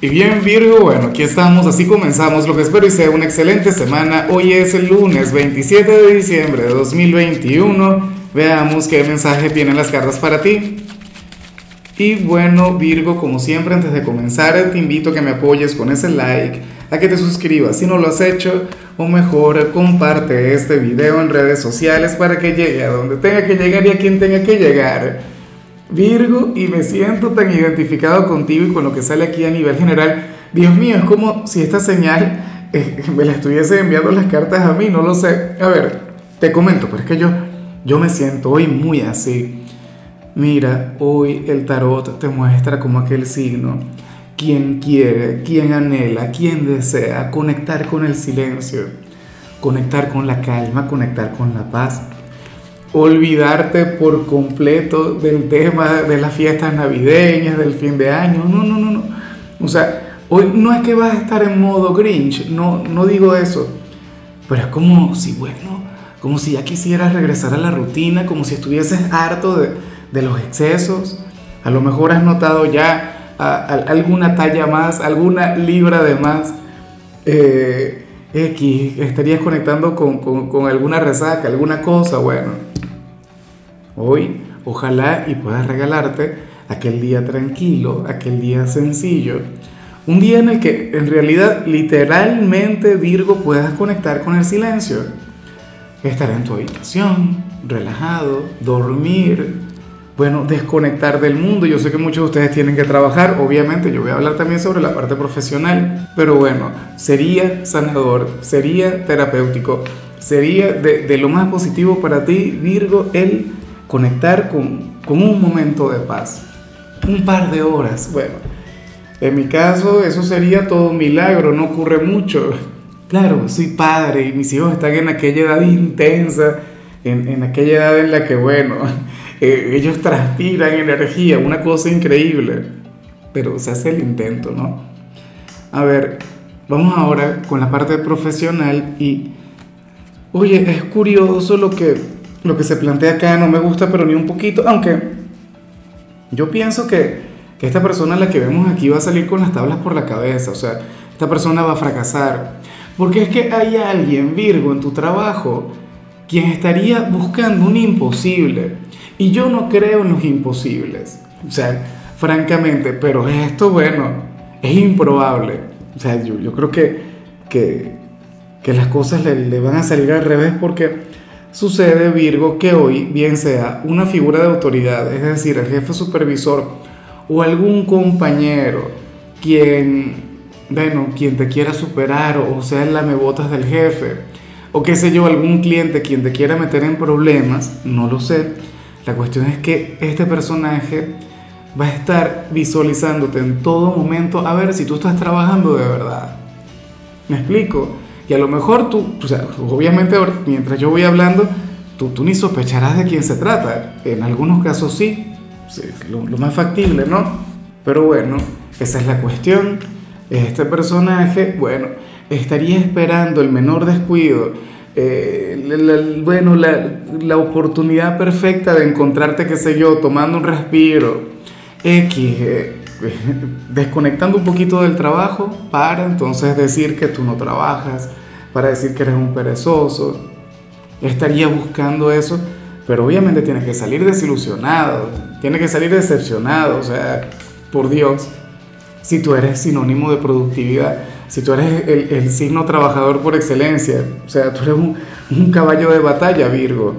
Y bien Virgo, bueno, aquí estamos, así comenzamos lo que espero y sea una excelente semana. Hoy es el lunes 27 de diciembre de 2021. Veamos qué mensaje tienen las cartas para ti. Y bueno Virgo, como siempre antes de comenzar te invito a que me apoyes con ese like, a que te suscribas si no lo has hecho, o mejor comparte este video en redes sociales para que llegue a donde tenga que llegar y a quien tenga que llegar. Virgo, y me siento tan identificado contigo y con lo que sale aquí a nivel general. Dios mío, es como si esta señal eh, me la estuviese enviando las cartas a mí, no lo sé. A ver, te comento, pero es que yo, yo me siento hoy muy así. Mira, hoy el tarot te muestra como aquel signo, quien quiere, quien anhela, quien desea conectar con el silencio, conectar con la calma, conectar con la paz olvidarte por completo del tema de las fiestas navideñas, del fin de año. No, no, no, no. O sea, hoy no es que vas a estar en modo Grinch, no, no digo eso. Pero es como si, bueno, como si ya quisieras regresar a la rutina, como si estuvieses harto de, de los excesos. A lo mejor has notado ya alguna talla más, alguna libra de más. Eh, X, estarías conectando con, con, con alguna resaca, alguna cosa, bueno Hoy, ojalá y puedas regalarte aquel día tranquilo, aquel día sencillo, un día en el que en realidad literalmente Virgo puedas conectar con el silencio. Estar en tu habitación, relajado, dormir, bueno, desconectar del mundo. Yo sé que muchos de ustedes tienen que trabajar, obviamente yo voy a hablar también sobre la parte profesional, pero bueno, sería sanador, sería terapéutico, sería de, de lo más positivo para ti, Virgo, el conectar con, un momento de paz, un par de horas. Bueno, en mi caso eso sería todo un milagro, no ocurre mucho. Claro, soy padre y mis hijos están en aquella edad intensa, en, aquella edad en la que, bueno, eh, ellos transpiran energía, una cosa increíble, pero se hace el intento, ¿no? A ver, vamos ahora con la parte profesional y, oye, es curioso lo que lo que se plantea acá no me gusta, pero ni un poquito, aunque yo pienso que, esta persona, la que vemos aquí, va a salir con las tablas por la cabeza, o sea, esta persona va a fracasar. Porque es que hay alguien, Virgo, en tu trabajo, quien estaría buscando un imposible. Y yo no creo en los imposibles. O sea, francamente, pero esto, bueno, es improbable. O sea, yo, creo que, que, que las cosas le, le, van a salir al revés porque Sucede, Virgo, que hoy, bien sea una figura de autoridad, es decir, el jefe supervisor o algún compañero quien, bueno, quien te quiera superar o sea el lamebotas del jefe, o qué sé yo, algún cliente quien te quiera meter en problemas, no lo sé. La cuestión es que este personaje va a estar visualizándote en todo momento a ver si tú estás trabajando de verdad. ¿Me explico? Y a lo mejor tú, obviamente mientras yo voy hablando, tú, tú ni sospecharás de quién se trata. En algunos casos sí, lo, más factible, ¿no? Pero bueno, esa es la cuestión. Este personaje, bueno, estaría esperando el menor descuido, eh, bueno, la, la, oportunidad perfecta de encontrarte, qué sé yo, tomando un respiro, X, eh, desconectando un poquito del trabajo para entonces decir que tú no trabajas, para decir que eres un perezoso. Estaría buscando eso, pero obviamente tienes que salir desilusionado, tienes que salir decepcionado, o sea, por Dios, si tú eres sinónimo de productividad, si tú eres el, signo trabajador por excelencia, o sea, tú eres un, caballo de batalla, Virgo.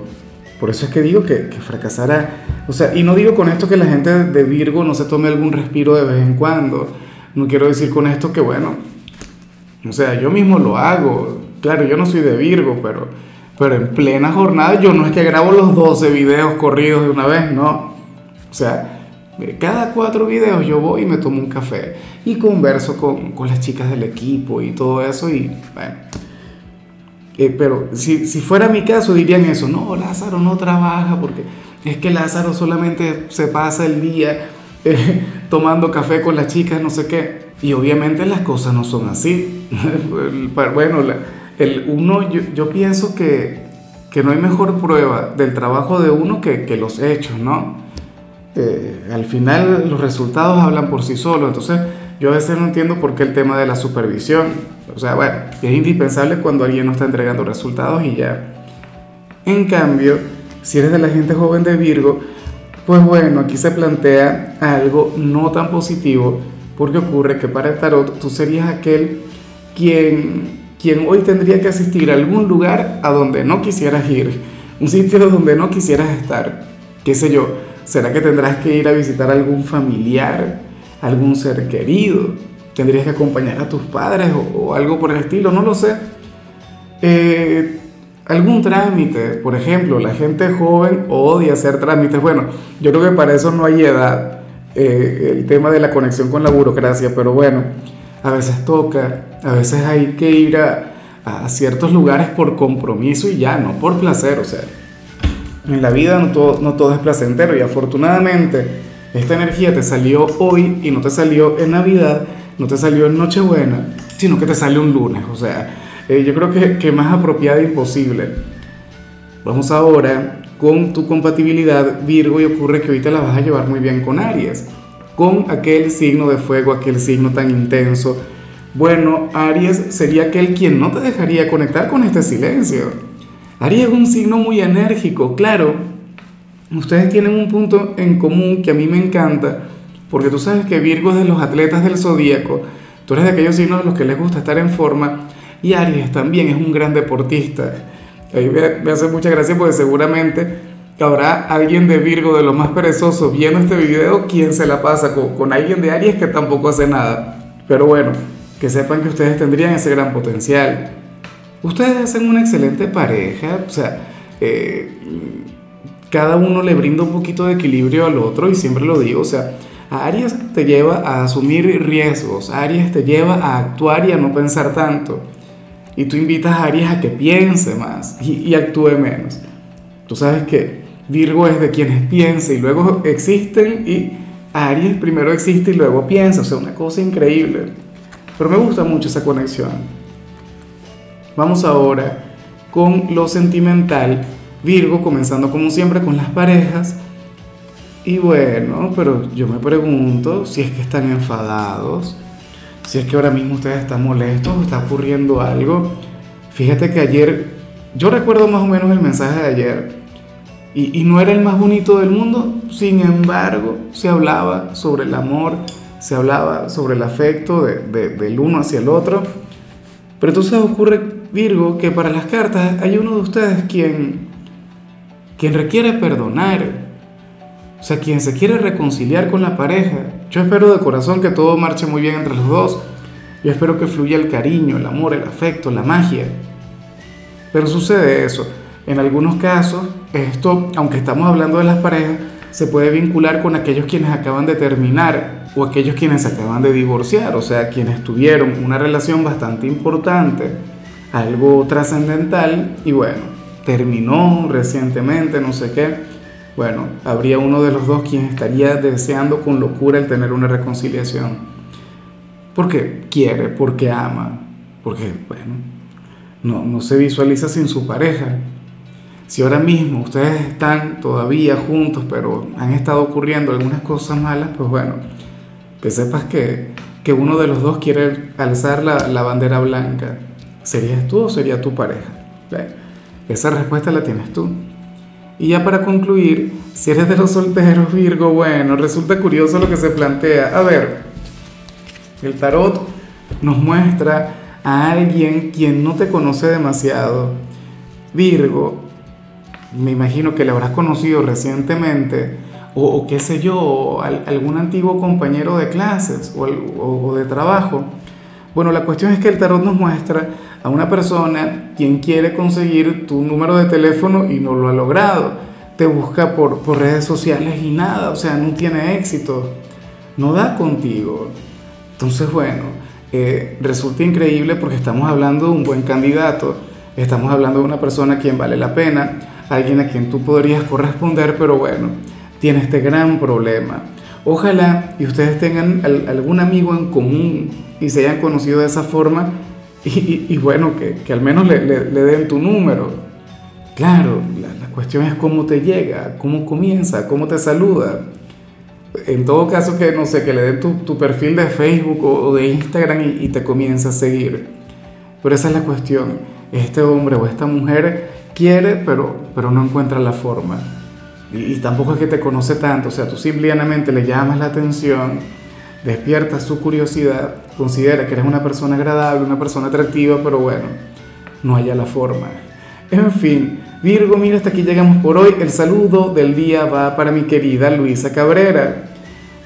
Por eso es que digo que, que fracasará. O sea, y no digo con esto que la gente de Virgo no se tome algún respiro de vez en cuando. No quiero decir con esto que, bueno, o sea, yo mismo lo hago. Claro, yo no soy de Virgo, pero, pero en plena jornada yo no es que grabo los 12 videos corridos de una vez, no. O sea, cada cuatro videos yo voy y me tomo un café y converso con, con las chicas del equipo y todo eso y bueno. Eh, pero si, si fuera mi caso dirían eso, no, Lázaro no trabaja porque es que Lázaro solamente se pasa el día eh, tomando café con las chicas, no sé qué. Y obviamente las cosas no son así. bueno, el, uno, yo, pienso que, que, no hay mejor prueba del trabajo de uno que, que los hechos, ¿no? Eh, al final los resultados hablan por sí solos. Entonces, yo a veces no entiendo por qué el tema de la supervisión. O sea, bueno, es indispensable cuando alguien no está entregando resultados y ya. En cambio, si eres de la gente joven de Virgo, pues bueno, aquí se plantea algo no tan positivo porque ocurre que para el tarot tú serías aquel quien, quien hoy tendría que asistir a algún lugar a donde no quisieras ir, un sitio donde no quisieras estar, qué sé yo, será que tendrás que ir a visitar a algún familiar, algún ser querido, tendrías que acompañar a tus padres o, algo por el estilo, no lo sé. Eh, algún trámite, por ejemplo, la gente joven odia hacer trámites. Bueno, yo creo que para eso no hay edad, eh, el tema de la conexión con la burocracia, pero bueno, a veces toca, a veces hay que ir a, a ciertos lugares por compromiso y ya, no por placer, o sea, en la vida no todo, no todo es placentero y afortunadamente esta energía te salió hoy y no te salió en Navidad, no te salió en Nochebuena, sino que te salió un lunes. O sea, eh, yo creo que, que más apropiada imposible. Vamos ahora con tu compatibilidad Virgo y ocurre que ahorita la vas a llevar muy bien con Aries, con aquel signo de fuego, aquel signo tan intenso. Bueno, Aries sería aquel quien no te dejaría conectar con este silencio. Aries es un signo muy enérgico, claro, ustedes tienen un punto en común que a mí me encanta, porque tú sabes que Virgo es de los atletas del zodíaco, tú eres de aquellos signos de los que les gusta estar en forma, y Aries también es un gran deportista. Ahí me, hace mucha gracia porque seguramente habrá alguien de Virgo de los más perezosos viendo este video quien se la pasa con, con alguien de Aries que tampoco hace nada. Pero bueno, que sepan que ustedes tendrían ese gran potencial. Ustedes hacen una excelente pareja, o sea, eh, cada uno le brinda un poquito de equilibrio al otro y siempre lo digo, o sea, Aries te lleva a asumir riesgos, Aries te lleva a actuar y a no pensar tanto. Y tú invitas a Aries a que piense más y, actúe menos. Tú sabes que Virgo es de quienes piensa y luego existen y Aries primero existe y luego piensa, o sea, una cosa increíble. Pero me gusta mucho esa conexión. Vamos ahora con lo sentimental Virgo, comenzando como siempre con las parejas. Y bueno, pero yo me pregunto si es que están enfadados, si es que ahora mismo ustedes están molestos o está ocurriendo algo. Fíjate que ayer, yo recuerdo más o menos el mensaje de ayer, y, no era el más bonito del mundo, sin embargo, se hablaba sobre el amor, se hablaba sobre el afecto del uno hacia el otro. Pero entonces ocurre, Virgo, que para las cartas hay uno de ustedes quien quien requiere perdonar, o sea, quien se quiere reconciliar con la pareja. Yo espero de corazón que todo marche muy bien entre los dos. Yo espero que fluya el cariño, el amor, el afecto, la magia. Pero sucede eso. En algunos casos, esto, aunque estamos hablando de las parejas, se puede vincular con aquellos quienes acaban de terminar o aquellos quienes acaban de divorciar, o sea, quienes tuvieron una relación bastante importante, algo trascendental y bueno, terminó recientemente, no sé qué, bueno, habría uno de los dos quien estaría deseando con locura el tener una reconciliación. Porque quiere, porque ama, porque, bueno, no, no se visualiza sin su pareja. Si ahora mismo ustedes están todavía juntos, pero han estado ocurriendo algunas cosas malas, pues bueno, que sepas que, que uno de los dos quiere alzar la, la bandera blanca. ¿Serías tú o sería tu pareja? Esa respuesta la tienes tú. Y ya para concluir, si eres de los solteros Virgo, bueno, resulta curioso lo que se plantea. A ver, el tarot nos muestra a alguien quien no te conoce demasiado. Virgo, me imagino que le habrás conocido recientemente, o, qué sé yo, algún antiguo compañero de clases o, de trabajo. Bueno, la cuestión es que el tarot nos muestra a una persona quien quiere conseguir tu número de teléfono y no lo ha logrado. Te busca por, por redes sociales y nada, o sea, no tiene éxito, no da contigo. Entonces, bueno, eh, resulta increíble porque estamos hablando de un buen candidato, estamos hablando de una persona a quien vale la pena, alguien a quien tú podrías corresponder, pero bueno, tiene este gran problema. Ojalá y ustedes tengan algún amigo en común y se hayan conocido de esa forma y, bueno, que, al menos le, den tu número. Claro, la, cuestión es cómo te llega, cómo comienza, cómo te saluda. En todo caso, que no sé, que le den tu, perfil de Facebook o, de Instagram y, y te comience a seguir. Pero esa es la cuestión. Este hombre o esta mujer quiere, pero, pero no encuentra la forma. Y, tampoco es que te conoce tanto, o sea, tú simplemente le llamas la atención, despiertas su curiosidad, considera que eres una persona agradable, una persona atractiva, pero bueno, no haya la forma. En fin, Virgo, mira, hasta aquí llegamos por hoy. El saludo del día va para mi querida Luisa Cabrera.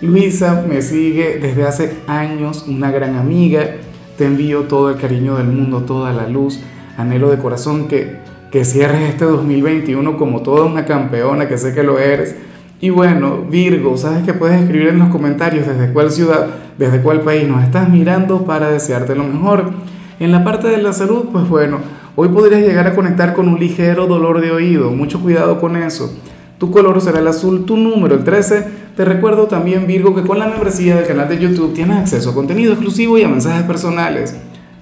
Luisa me sigue desde hace años, una gran amiga. Te envío todo el cariño del mundo, toda la luz. Anhelo de corazón que que cierres este 2021 como toda una campeona, que sé que lo eres. Y bueno, Virgo, sabes que puedes escribir en los comentarios desde cuál ciudad, desde cuál país nos estás mirando para desearte lo mejor. En la parte de la salud, pues bueno, hoy podrías llegar a conectar con un ligero dolor de oído, mucho cuidado con eso. Tu color será el azul, tu número el 13. Te recuerdo también, Virgo, que con la membresía del canal de YouTube tienes acceso a contenido exclusivo y a mensajes personales.